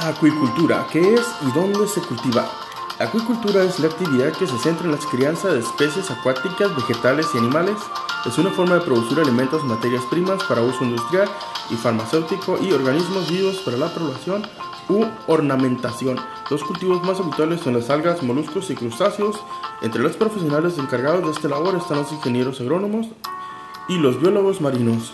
Acuicultura, ¿qué es y dónde se cultiva? La acuicultura es la actividad que se centra en la crianza de especies acuáticas, vegetales y animales. Es una forma de producir alimentos, materias primas para uso industrial y farmacéutico y organismos vivos para la población u ornamentación. Los cultivos más habituales son las algas, moluscos y crustáceos. Entre los profesionales encargados de esta labor están los ingenieros agrónomos y los biólogos marinos.